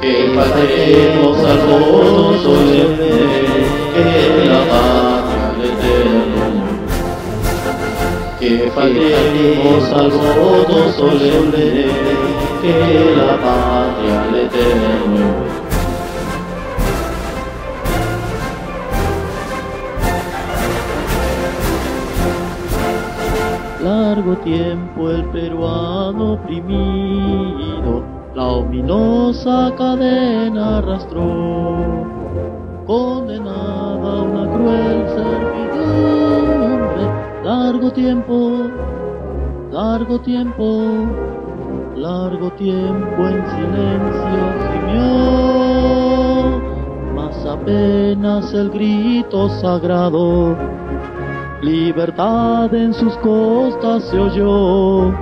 que faltemos al modo solemne, que la patria eterna que faltemos al modo solemne, que la patria al eterno. Largo tiempo el peruano oprimido, la ominosa cadena arrastró, condenada a una cruel servidumbre, largo tiempo, largo tiempo, largo tiempo en silencio gimió, mas apenas el grito sagrado, libertad en sus costas se oyó.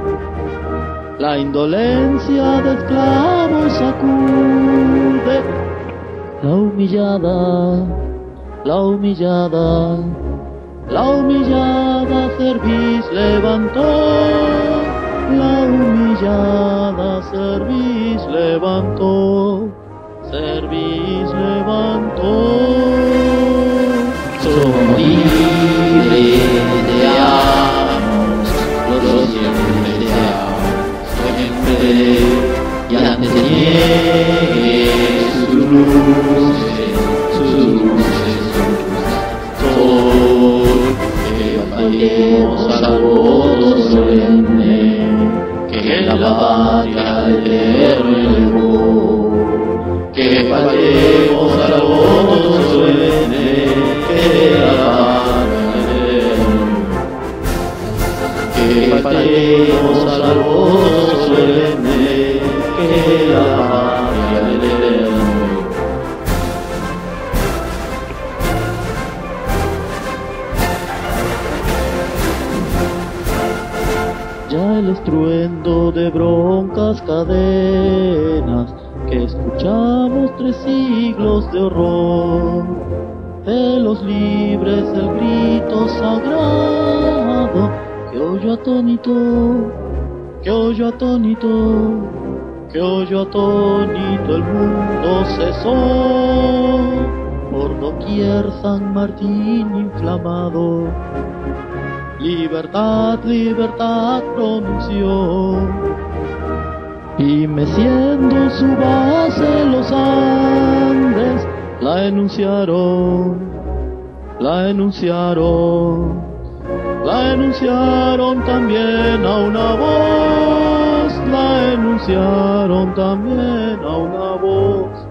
La indolencia de esclavos sacude, la humillada, la humillada, la humillada cerviz levantó, la humillada cerviz levantó, cerviz levantó. Que la patria el estruendo de broncas cadenas que escuchamos tres siglos de horror. De los libres el grito sagrado que oyó atónito, que oyó atónito, que oyó atónito el mundo cesó. Por doquier San Martín inflamado Libertad, libertad pronunció. Y meciendo su base los Andes, la enunciaron, la enunciaron, la enunciaron también a una voz, la enunciaron también a una voz,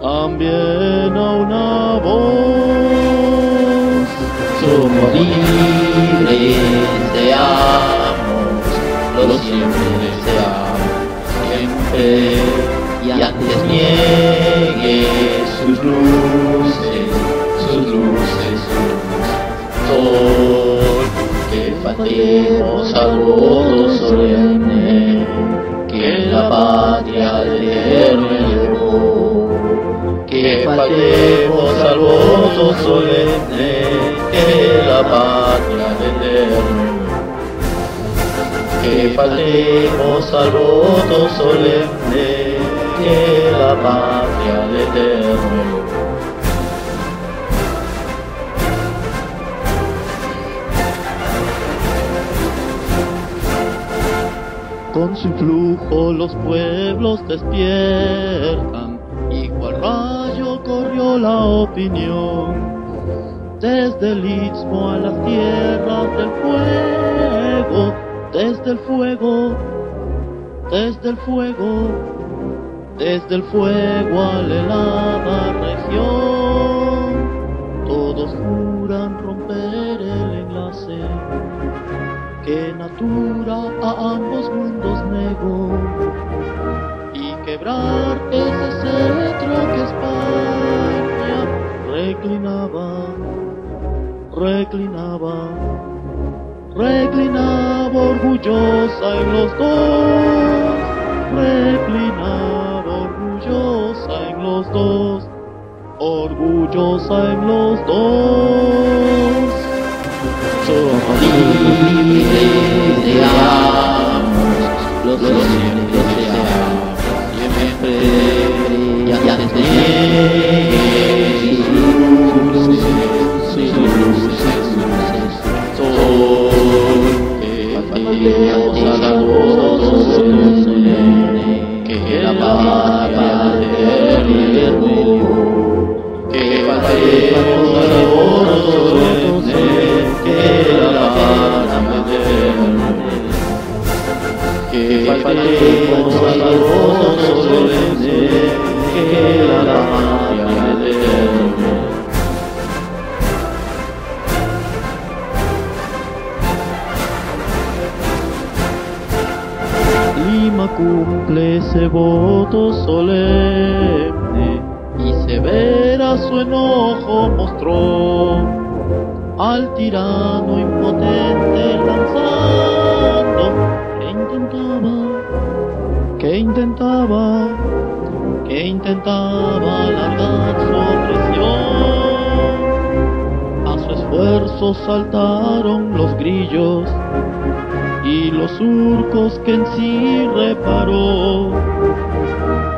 también a una voz. Somos libres, deseamos, lo siempre deseamos, siempre, y antes niegue sus luces, sus luces, sus sol, que faltemos al voto solemne, que la patria del eterno elevó, que faltemos al voto solemne, que faltemos al voto solemne, que la patria del eterno Con su influjo los pueblos despiertan y cual rayo corrió la opinión. Desde el istmo a las tierras del fuego, desde el fuego, desde el fuego, desde el fuego a la helada región. Todos juran romper el enlace que natura a ambos mundos negó y quebrar ese cetro que España reclinaba orgullosa en los dos, reclinada, orgullosa en los dos, orgullosa en los dos. Somos libres, deseamos, los siempre cumple ese voto solemne y severa su enojo mostró al tirano impotente lanzando que intentaba, que intentaba, que intentaba alargar su opresión. A su esfuerzo saltaron los grillos y los surcos que en sí reparó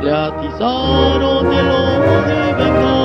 le atizaron el odio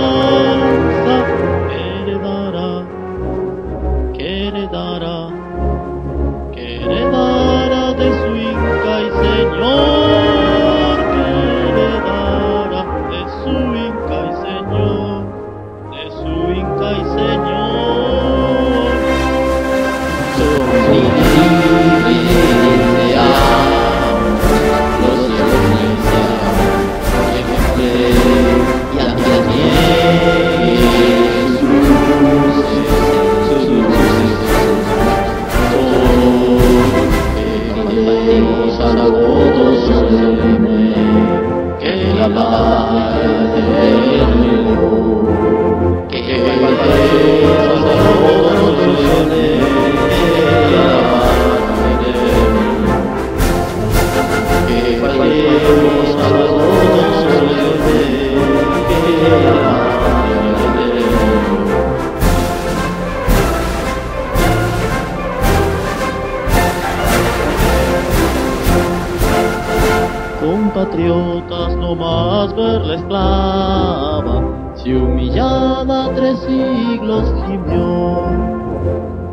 no más ver la esclava, si humillada tres siglos gimió.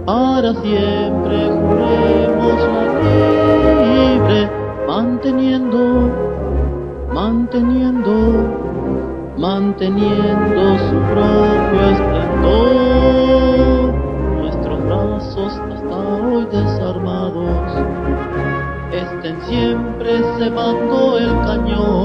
Para siempre juremos la libre, manteniendo, manteniendo, manteniendo su propio esplendor. Nuestros brazos hasta hoy desarmados estén siempre cebando el cañón,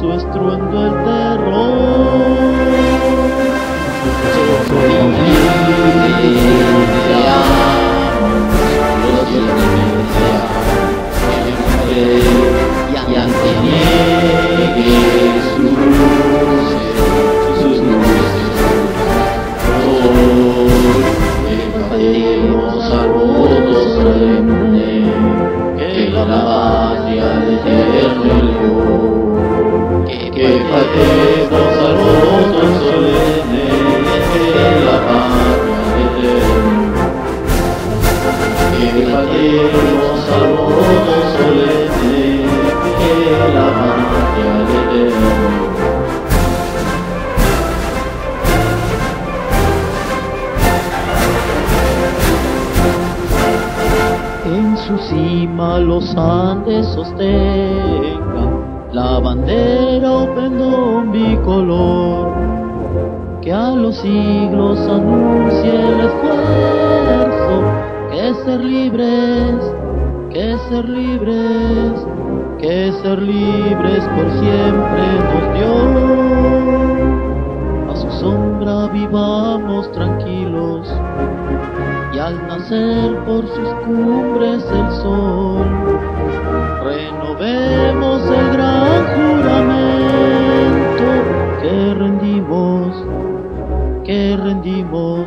su estruendo el su cima los Andes sostenga la bandera o pendón bicolor que a los siglos anuncie el esfuerzo que ser libres, que ser libres, que ser libres por siempre nos dio. A su sombra vivamos tranquilos y al nacer por sus cumbres el sol, renovemos el gran juramento que rendimos, que rendimos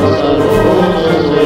Salvador.